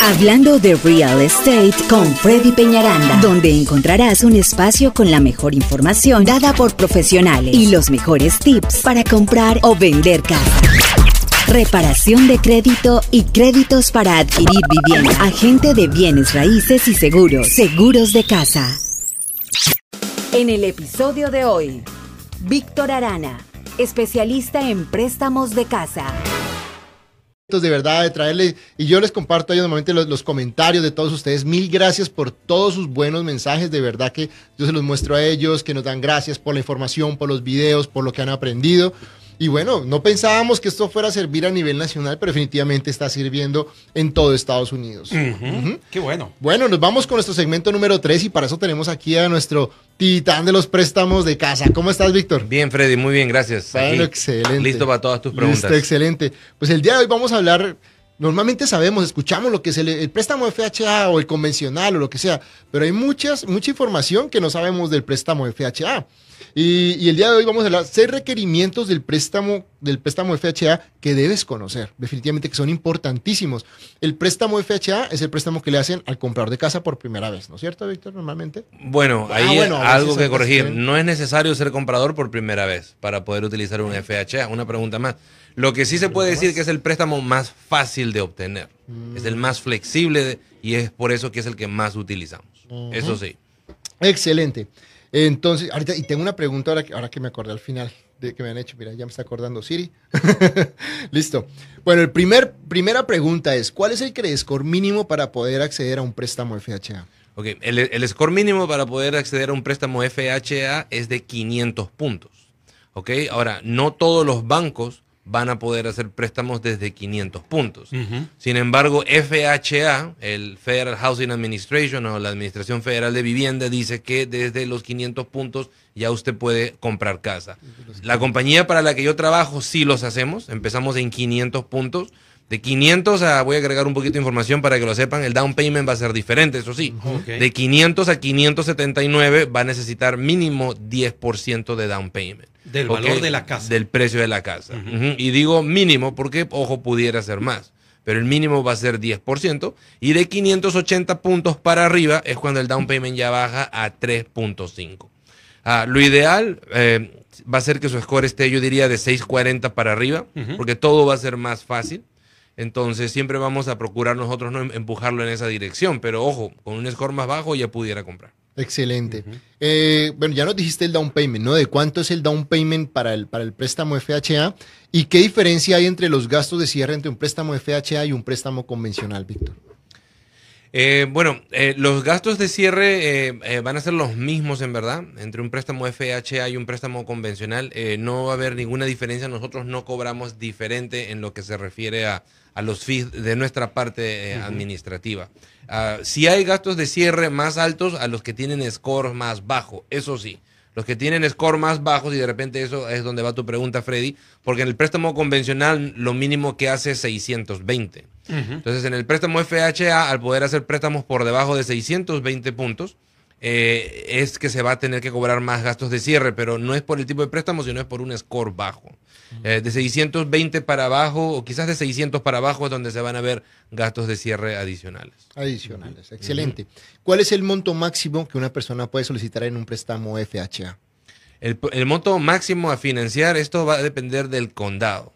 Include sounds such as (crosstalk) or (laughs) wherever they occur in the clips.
Hablando de Real Estate con Freddy Peñaranda, donde encontrarás un espacio con la mejor información dada por profesionales y los mejores tips para comprar o vender casa. Reparación de crédito y créditos para adquirir vivienda. Agente de bienes raíces y seguros. Seguros de casa. En el episodio de hoy, Víctor Arana, especialista en préstamos de casa de verdad de traerle y yo les comparto ahí normalmente los, comentarios de todos ustedes. Mil gracias por todos sus buenos mensajes de verdad que yo se los muestro a ellos que nos dan gracias por la información por los videos por lo que han aprendido y bueno, no pensábamos que esto fuera a servir a nivel nacional, pero definitivamente está sirviendo en todo Estados Unidos. Qué bueno. Bueno, nos vamos con nuestro segmento número 3 y para eso tenemos aquí a nuestro titán de los préstamos de casa. ¿Cómo estás, Víctor? Bien, Freddy, muy bien, gracias. Bueno, excelente. Listo para todas tus preguntas. Listo, excelente. Pues el día de hoy vamos a hablar Normalmente sabemos, escuchamos lo que es el, préstamo FHA o el convencional o lo que sea, pero hay muchas, mucha información que no sabemos del préstamo FHA. Y, el día de hoy vamos a hablar seis requerimientos del préstamo, del préstamo FHA que debes conocer, definitivamente que son importantísimos. El préstamo FHA es el préstamo que le hacen al comprador de casa por primera vez, ¿no es cierto, Víctor, normalmente? Bueno, ah, ahí algo que corregir. No es necesario ser comprador por primera vez para poder utilizar un FHA. Una pregunta más. Lo que sí se puede decir que es el préstamo más fácil de obtener. Es el más flexible y es por eso que es el que más utilizamos. Eso sí. Excelente. Entonces, ahorita, y tengo una pregunta ahora que, ahora que me acordé al final de que me han hecho. Mira, ya me está acordando Siri. (laughs) Listo. Bueno, el primer, primera pregunta es, ¿cuál es el score mínimo para poder acceder a un préstamo FHA? Ok, el, el score mínimo para poder acceder a un préstamo FHA es de 500 puntos. Ok, ahora, no todos los bancos van a poder hacer préstamos desde 500 puntos. Sin embargo, FHA, el Federal Housing Administration o la Administración Federal de Vivienda, dice que desde los 500 puntos ya usted puede comprar casa. La compañía para la que yo trabajo sí los hacemos, empezamos en 500 puntos. De 500 a, voy a agregar un poquito de información para que lo sepan, el down payment va a ser diferente, eso sí. De 500 a 579 va a necesitar mínimo 10% de down payment. Del valor de la casa. Del precio de la casa. Y digo mínimo porque, ojo, pudiera ser más. Pero el mínimo va a ser 10%. Y de 580 puntos para arriba es cuando el down payment ya baja a 3.5. Ah, lo ideal eh, va a ser que su score esté, yo diría, de 640 para arriba, porque todo va a ser más fácil. Entonces siempre vamos a procurar nosotros no em, empujarlo en esa dirección. Pero ojo, con un score más bajo ya pudiera comprar. Excelente. Eh, bueno, ya nos dijiste el down payment, ¿no? ¿De cuánto es el down payment para el, para el préstamo FHA? ¿Y qué diferencia hay entre los gastos de cierre entre un préstamo FHA y un préstamo convencional, Víctor? Eh, bueno, eh, los gastos de cierre van a ser los mismos en verdad entre un préstamo FHA y un préstamo convencional. no va a haber ninguna diferencia. Nosotros no cobramos diferente en lo que se refiere a, a los fees de nuestra parte administrativa. Ah, si hay gastos de cierre más altos a los que tienen score más bajo, eso sí. Los que tienen score más bajos, y de repente eso es donde va tu pregunta, Freddy, porque en el préstamo convencional lo mínimo que hace es 620. Entonces, en el préstamo FHA, al poder hacer préstamos por debajo de 620 puntos, eh, es que se va a tener que cobrar más gastos de cierre, pero no es por el tipo de préstamo, sino es por un score bajo. Eh, de 620 para abajo, o quizás de 600 para abajo, es donde se van a ver gastos de cierre adicionales. Adicionales, excelente. ¿Cuál es el monto máximo que una persona puede solicitar en un préstamo FHA? El, monto máximo a financiar, esto va a depender del condado.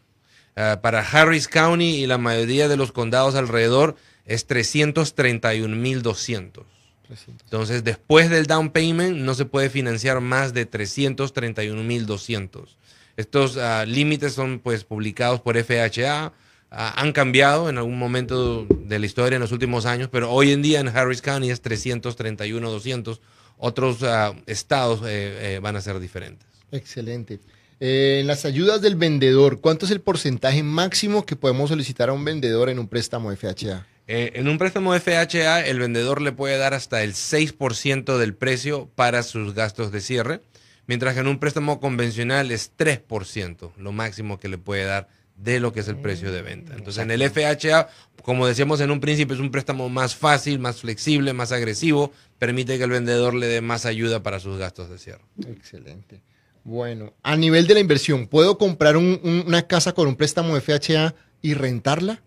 Ah, para Harris County y la mayoría de los condados alrededor es 331.200. Entonces, después del down payment no se puede financiar más de 331.200. Estos ah, límites son pues publicados por FHA, ah, han cambiado en algún momento de la historia en los últimos años, pero hoy en día en Harris County es 331.200. Otros ah, estados eh, eh, van a ser diferentes. Excelente. Eh, en las ayudas del vendedor, ¿cuánto es el porcentaje máximo que podemos solicitar a un vendedor en un préstamo FHA? Eh, en un préstamo FHA, el vendedor le puede dar hasta el 6% del precio para sus gastos de cierre, mientras que en un préstamo convencional es 3%, lo máximo que le puede dar de lo que es el precio de venta. Entonces, en el FHA, como decíamos en un principio, es un préstamo más fácil, más flexible, más agresivo, permite que el vendedor le dé más ayuda para sus gastos de cierre. Excelente. Bueno, a nivel de la inversión, ¿puedo comprar una casa con un préstamo FHA y rentarla?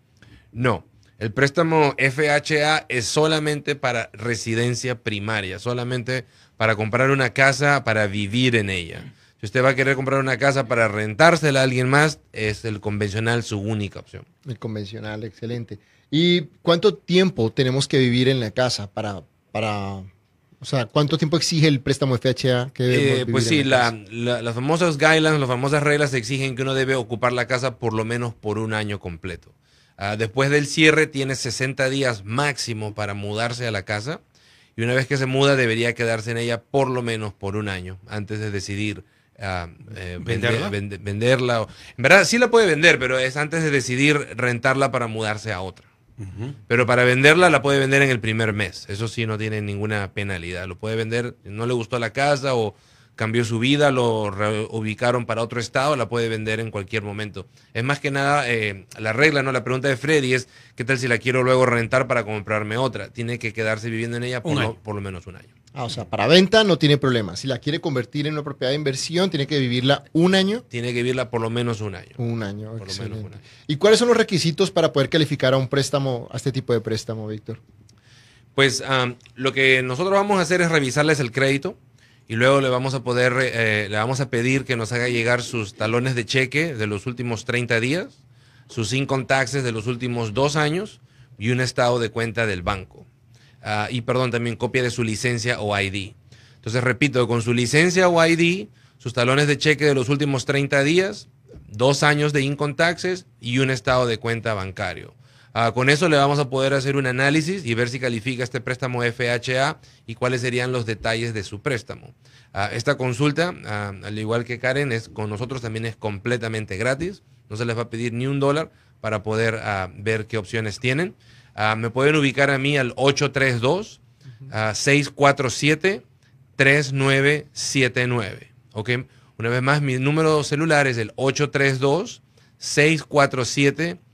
No. El préstamo FHA es solamente para residencia primaria, solamente para comprar una casa, para vivir en ella. Si usted va a querer comprar una casa para rentársela a alguien más, es el convencional su única opción. El convencional, excelente. ¿Y cuánto tiempo tenemos que vivir en la casa para, para o sea, ¿cuánto tiempo exige el préstamo FHA? Que eh, pues sí, la, las famosas guidelines, las famosas reglas exigen que uno debe ocupar la casa por lo menos por un año completo. Ah, después del cierre tiene 60 días máximo para mudarse a la casa y una vez que se muda debería quedarse en ella por lo menos por un año antes de decidir ah, eh, ¿Venderla? venderla. En verdad sí la puede vender, pero es antes de decidir rentarla para mudarse a otra. Pero para venderla la puede vender en el primer mes. Eso sí no tiene ninguna penalidad. Lo puede vender, no le gustó la casa o cambió su vida, lo reubicaron para otro estado, la puede vender en cualquier momento. Es más que nada eh, la regla, ¿no? La pregunta de Freddy es, ¿qué tal si la quiero luego rentar para comprarme otra? Tiene que quedarse viviendo en ella por, lo, menos un año. Ah, o sea, para venta no tiene problema. Si la quiere convertir en una propiedad de inversión, tiene que vivirla un año. Tiene que vivirla por lo menos un año. Un año, por lo menos un año. ¿Y cuáles son los requisitos para poder calificar a un préstamo, a este tipo de préstamo, Víctor? Pues lo que nosotros vamos a hacer es revisarles el crédito y luego le vamos a poder, eh, le vamos a pedir que nos haga llegar sus talones de cheque de los últimos 30 días, sus income taxes de los últimos dos años y un estado de cuenta del banco. Ah, y perdón, también copia de su licencia o ID. Entonces, repito, con su licencia o ID, sus talones de cheque de los últimos 30 días, dos años de income taxes y un estado de cuenta bancario. Ah, con eso le vamos a poder hacer un análisis y ver si califica este préstamo FHA y cuáles serían los detalles de su préstamo. Ah, esta consulta, ah, al igual que Karen, es con nosotros también es completamente gratis. No se les va a pedir ni un dólar para poder ver qué opciones tienen. me pueden ubicar a mí al 832 647 3979. ¿Ok? Una vez más, mi número celular es el 832 647 3979.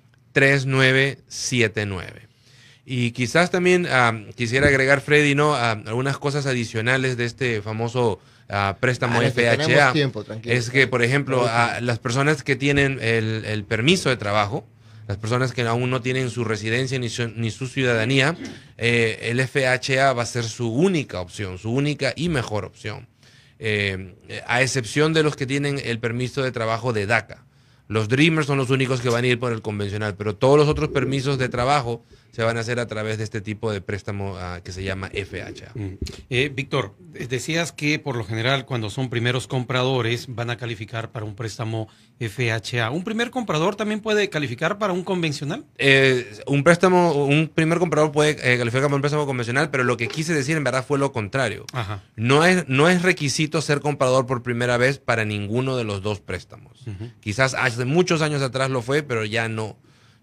Y quizás también ah, quisiera agregar, Freddy, ¿no? Ah, algunas cosas adicionales de este famoso ah, préstamo FHA. es que, por ejemplo, las personas que tienen el, permiso de trabajo, las personas que aún no tienen su residencia ni su, ciudadanía, eh, el FHA va a ser su única opción, su única y mejor opción. Eh, a excepción de los que tienen el permiso de trabajo de DACA. Los Dreamers son los únicos que van a ir por el convencional, pero todos los otros permisos de trabajo se van a hacer a través de este tipo de préstamo ah, que se llama FHA. Mm. Eh, Víctor, decías que por lo general cuando son primeros compradores van a calificar para un préstamo FHA. ¿Un primer comprador también puede calificar para un convencional? Eh, un préstamo, un primer comprador puede eh, calificar para un préstamo convencional, pero lo que quise decir en verdad fue lo contrario. No, es, no es requisito ser comprador por primera vez para ninguno de los dos préstamos. Quizás hace muchos años atrás lo fue, pero ya no.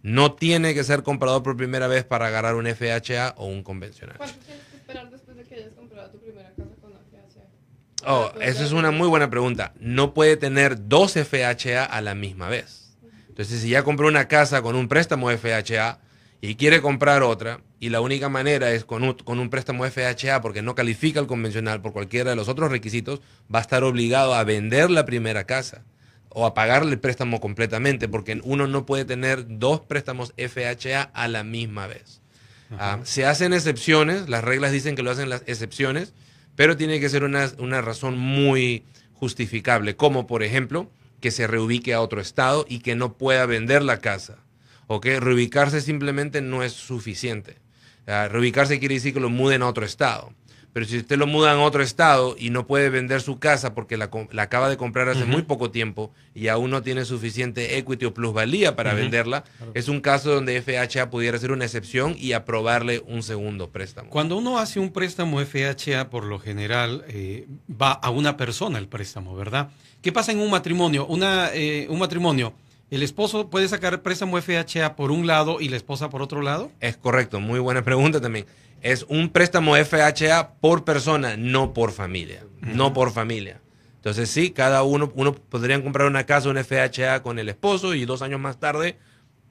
No tiene que ser comprador por primera vez para agarrar un FHA o un convencional. ¿Cuánto tienes que esperar después de que hayas comprado tu primera casa con FHA? Oh, esa es una muy buena pregunta. No puede tener dos FHA a la misma vez. Entonces, si ya compró una casa con un préstamo FHA y quiere comprar otra, y la única manera es con un, con un préstamo FHA porque no califica el convencional por cualquiera de los otros requisitos, va a estar obligado a vender la primera casa o a pagarle el préstamo completamente, porque uno no puede tener dos préstamos FHA a la misma vez. Ah, se hacen excepciones, las reglas dicen que lo hacen las excepciones, pero tiene que ser una, una razón muy justificable, como por ejemplo que se reubique a otro estado y que no pueda vender la casa. O que reubicarse simplemente no es suficiente. Ah, reubicarse quiere decir que lo muden a otro estado. Pero si usted lo muda en otro estado y no puede vender su casa porque la, acaba de comprar hace muy poco tiempo y aún no tiene suficiente equity o plusvalía para venderla, es un caso donde FHA pudiera ser una excepción y aprobarle un segundo préstamo. Cuando uno hace un préstamo FHA, por lo general eh, va a una persona el préstamo, ¿verdad? ¿Qué pasa en un matrimonio? Una, eh, un matrimonio. ¿El esposo puede sacar préstamo FHA por un lado y la esposa por otro lado? Es correcto, muy buena pregunta también es un préstamo FHA por persona, no por familia. No por familia. Entonces sí, cada uno, uno podría comprar una casa, un FHA con el esposo y dos años más tarde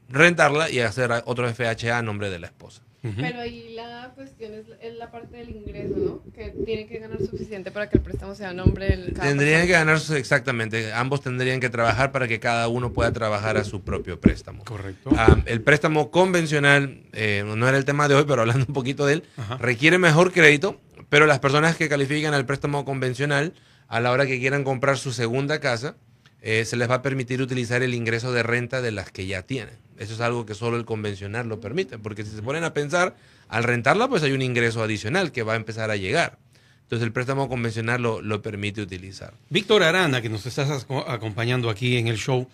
rentarla y hacer otro FHA a nombre de la esposa. Pero ahí la cuestión es, es la parte del ingreso, ¿no? Que tiene que ganar suficiente para que el préstamo sea a nombre del. cada Tendrían que ganarse exactamente. Ambos tendrían que trabajar para que cada uno pueda trabajar a su propio préstamo. Correcto. Ah, el préstamo convencional, eh, no era el tema de hoy, pero hablando un poquito de él, Ajá. requiere mejor crédito, pero las personas que califican al préstamo convencional, a la hora que quieran comprar su segunda casa, eh, se les va a permitir utilizar el ingreso de renta de las que ya tienen. Eso es algo que solo el convencional lo permite, porque si se ponen a pensar, al rentarla, pues hay un ingreso adicional que va a empezar a llegar. Entonces el préstamo convencional lo, lo permite utilizar. Víctor Arana, que nos estás aco- acompañando aquí en el show.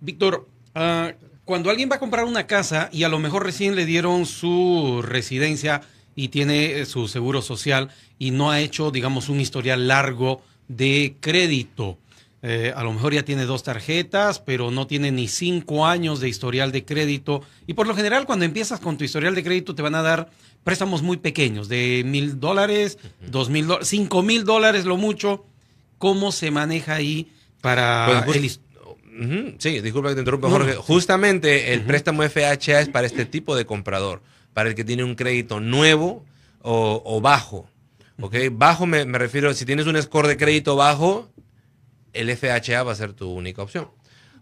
Víctor, ah, cuando alguien va a comprar una casa y a lo mejor recién le dieron su residencia y tiene eh, su seguro social y no ha hecho, digamos, un historial largo de crédito. Eh, a lo mejor ya tiene dos tarjetas, pero no tiene ni cinco años de historial de crédito. Y por lo general, cuando empiezas con tu historial de crédito, te van a dar préstamos muy pequeños, de mil dólares, dos mil dólares, cinco mil dólares lo mucho. ¿Cómo se maneja ahí para Pues, el Ujú, Sí, disculpa que te interrumpa, Jorge. no. Justamente el préstamo FHA es para este tipo de comprador, para el que tiene un crédito nuevo o, o bajo. ¿Ok? Bajo me, me refiero, si tienes un score de crédito bajo, el FHA va a ser tu única opción.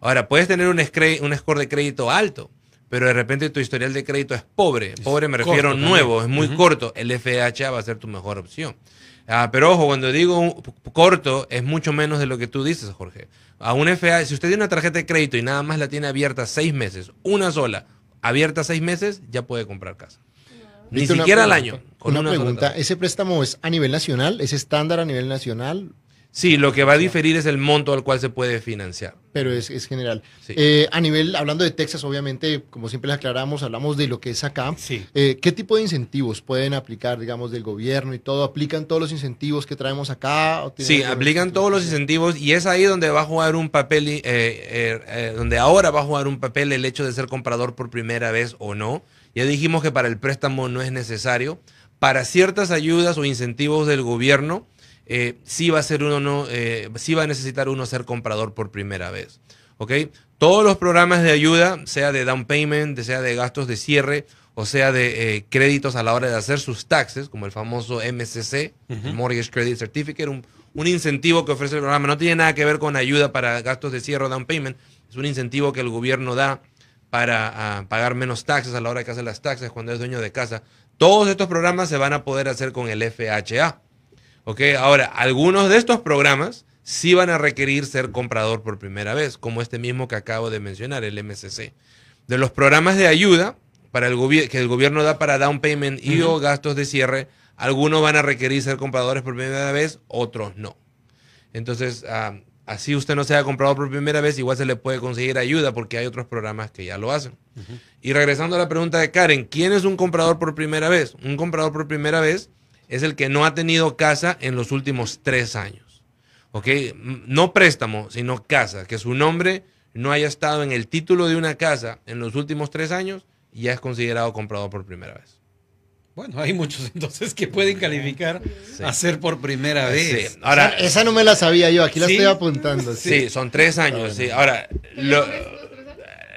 Ahora, puedes tener un, score de crédito alto, pero de repente tu historial de crédito es pobre. Pobre me corto refiero también. nuevo, es muy corto. El FHA va a ser tu mejor opción. Ah, pero ojo, cuando digo corto, es mucho menos de lo que tú dices, Jorge. A un FA, si usted tiene una tarjeta de crédito y nada más la tiene abierta seis meses, una sola, abierta seis meses, ya puede comprar casa. Ni siquiera al año. con Una, pregunta. ¿ese préstamo es a nivel nacional? ¿Es estándar a nivel nacional? Sí, lo que va a diferir es el monto al cual se puede financiar. Pero es, es general. Sí. Eh, a nivel, hablando de Texas, obviamente, como siempre les aclaramos, hablamos de lo que es acá. Sí. Eh, ¿Qué tipo de incentivos pueden aplicar, digamos, del gobierno y todo? ¿Aplican todos los incentivos que traemos acá? ¿O tienen Sí, aplican todos los incentivos y es ahí donde va a jugar un papel, eh, eh, eh, donde ahora va a jugar un papel el hecho de ser comprador por primera vez o no. Ya dijimos que para el préstamo no es necesario. Para ciertas ayudas o incentivos del gobierno, eh, sí va a ser uno, no, eh, sí va a necesitar uno ser comprador por primera vez. ¿Ok? Todos los programas de ayuda, sea de down payment, sea de gastos de cierre, o sea de eh, créditos a la hora de hacer sus taxes, como el famoso MCC, Mortgage Credit Certificate, un, un incentivo que ofrece el programa. No tiene nada que ver con ayuda para gastos de cierre o down payment. Es un incentivo que el gobierno da para ah, pagar menos taxes a la hora que hace las taxes cuando es dueño de casa. Todos estos programas se van a poder hacer con el FHA. ¿Ok? Ahora, algunos de estos programas sí van a requerir ser comprador por primera vez, como este mismo que acabo de mencionar, el MCC. De los programas de ayuda para el que el gobierno da para down payment y o gastos de cierre, algunos van a requerir ser compradores por primera vez, otros no. Entonces, ah, así usted no sea comprador por primera vez, igual se le puede conseguir ayuda porque hay otros programas que ya lo hacen. Y regresando a la pregunta de Karen, ¿quién es un comprador por primera vez? Un comprador por primera vez es el que no ha tenido casa en los últimos tres años. ¿Ok? No préstamo, sino casa. Que su nombre no haya estado en el título de una casa en los últimos tres años, ya es considerado comprador por primera vez. Bueno, hay muchos (laughs) entonces que pueden calificar a ser por primera vez. Sí. Ahora, esa, esa no me la sabía yo, aquí la Sí. estoy apontando. sí, son tres años. Sí. Ahora, lo,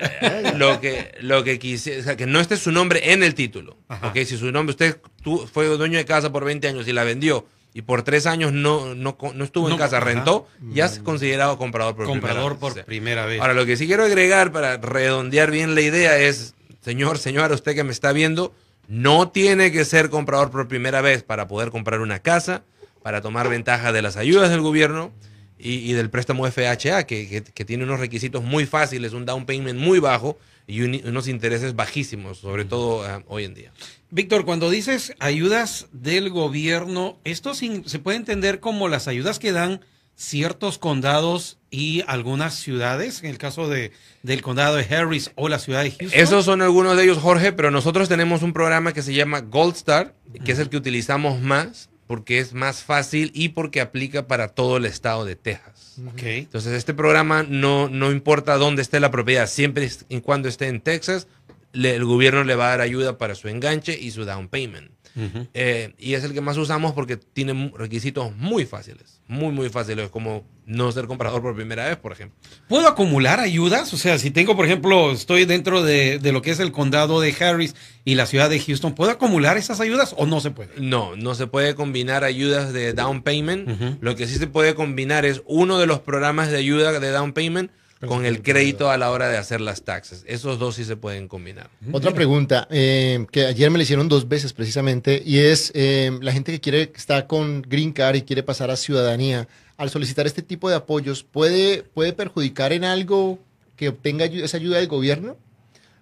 (laughs) lo que lo que quise, o sea, que no esté su nombre en el título. Ajá. ¿ok? Si su nombre, usted tú, fue dueño de casa por 20 años y la vendió y por tres años no, no, no estuvo en casa, ajá. rentó, ya es considerado comprador por Comprador primera por vez. Sí. primera vez. Ahora, lo que sí quiero agregar para redondear bien la idea es, señor, señora, usted que me está viendo, no tiene que ser comprador por primera vez para poder comprar una casa, para tomar ventaja de las ayudas del gobierno y, y del préstamo FHA, que, que- que tiene unos requisitos muy fáciles, un down payment muy bajo y un- unos intereses bajísimos, sobre todo ah, hoy en día. Víctor, cuando dices ayudas del gobierno, esto sin- se puede entender como las ayudas que dan ciertos condados y algunas ciudades, en el caso de, del condado de Harris o la ciudad de Houston. Esos son algunos de ellos, Jorge, pero nosotros tenemos un programa que se llama Gold Star, que es el que utilizamos más porque es más fácil y porque aplica para todo el estado de Texas. Ok. Entonces, este programa no, no importa dónde esté la propiedad, siempre y cuando esté en Texas, le- el gobierno le va a dar ayuda para su enganche y su down payment. Ujú. Eh, y es el que más usamos porque tiene requisitos muy fáciles, muy, muy fáciles, como no ser comprador por primera vez, por ejemplo. ¿Puedo acumular ayudas? O sea, si tengo, por ejemplo, estoy dentro de, de lo que es el condado de Harris y la ciudad de Houston, ¿puedo acumular esas ayudas o no se puede? No, no se puede combinar ayudas de down payment. Ujú. Lo que sí se puede combinar es uno de los programas de ayuda de down payment con el crédito a la hora de hacer las taxes. Esos dos sí se pueden combinar. Otra pregunta eh, que ayer me le hicieron dos veces precisamente y es eh, la gente que quiere está con Green Card y quiere pasar a ciudadanía al solicitar este tipo de apoyos puede puede perjudicar en algo que obtenga esa ayuda del gobierno.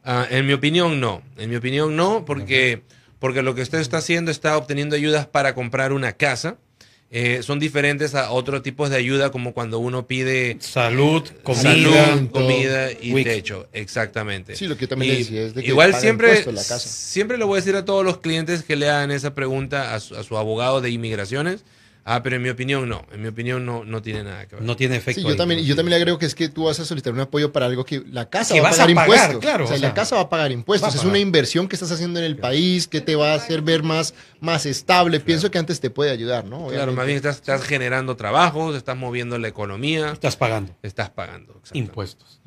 Ah, en mi opinión, no. En mi opinión, no, porque, porque lo que usted está haciendo está obteniendo ayudas para comprar una casa. Eh, son diferentes a otros tipos de ayuda, como cuando uno pide Salud, comida. salud, comida y Wic. techo. Exactamente. Sí, lo que yo también Y decía es de que igual siempre, la casa. siempre le voy a decir a todos los clientes que le hagan esa pregunta a su, a su abogado de inmigraciones. Ah, pero en mi opinión no. En mi opinión no, no tiene nada que ver. No tiene efecto. Sí, yo también, y yo también le agrego que es que tú vas a solicitar un apoyo para algo que la casa Que va a vas pagar a pagar, impuestos. claro, o sea, o sea, la casa va a pagar impuestos. Es una inversión que estás haciendo en el país que te va a hacer ver más, más estable. Pienso que antes te puede ayudar, ¿no? Claro, más bien estás, estás generando trabajos, estás moviendo la economía, Estás pagando estás pagando. impuestos.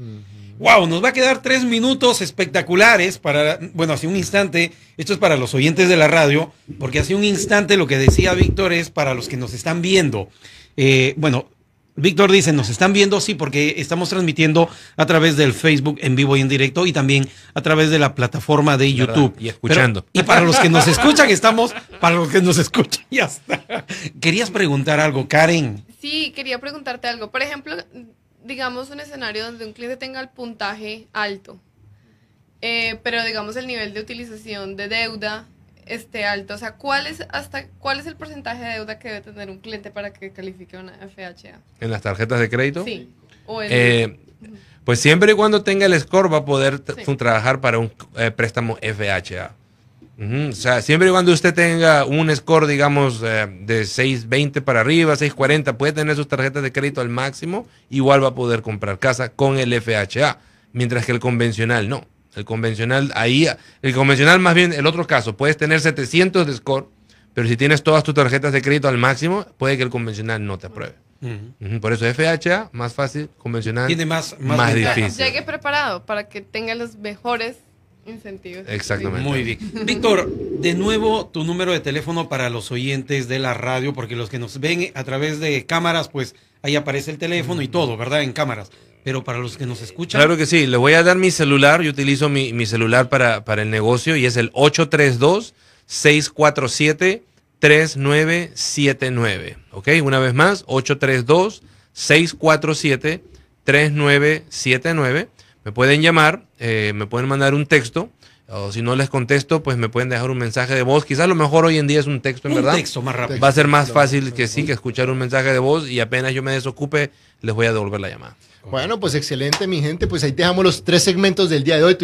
Wow, nos va a quedar tres minutos espectaculares para, bueno, hace un instante, esto es para los oyentes de la radio, porque hace un instante lo que decía Víctor es para los que nos están viendo. Eh, bueno, Víctor dice, nos están viendo, sí, porque estamos transmitiendo a través del Facebook en vivo y en directo y también a través de la plataforma de ¿Verdad? YouTube. Y escuchando. Pero- y para los que nos escuchan, estamos, para los que nos escuchan, ya está. Querías preguntar algo, Karen. Sí, quería preguntarte algo. Por ejemplo, digamos un escenario donde un cliente tenga el puntaje alto, eh, pero digamos el nivel de utilización de deuda esté alto. O sea, ¿cuál es, hasta, ¿cuál es el porcentaje de deuda que debe tener un cliente para que califique una FHA? En las tarjetas de crédito. Sí. O el- Eh, pues siempre y cuando tenga el score va a poder Sí. trabajar para un eh, préstamo FHA. O sea, siempre y cuando usted tenga un score, digamos, eh, de 620 para arriba, 640, puede tener sus tarjetas de crédito al máximo, igual va a poder comprar casa con el FHA, mientras que el convencional no. El convencional, ahí, el convencional más bien, el otro caso, puedes tener 700 de score, pero si tienes todas tus tarjetas de crédito al máximo, puede que el convencional no te apruebe. Por eso FHA, más fácil, convencional, Tiene más, más, más ventaja. difícil. Llegue preparado para que tenga los mejores incentivos. Exactamente. Muy bien. Víctor, de nuevo tu número de teléfono para los oyentes de la radio, porque los que nos ven a través de cámaras, pues ahí aparece el teléfono y todo, ¿verdad? En cámaras. Pero para los que nos escuchan, Claro que sí, le voy a dar mi celular, yo utilizo mi, mi celular para, para el negocio y es el 832-647-3979. ¿Ok? Una vez más, 832-647-3979. Me pueden llamar, eh, me pueden mandar un texto. O si no les contesto, pues me pueden dejar un mensaje de voz. Quizás lo mejor hoy en día es un texto, en un verdad. texto más rápido. Va a ser más fácil que sí, que escuchar un mensaje de voz y apenas yo me desocupe, les voy a devolver la llamada. Bueno, pues excelente, mi gente. Pues ahí dejamos los tres segmentos del día de hoy.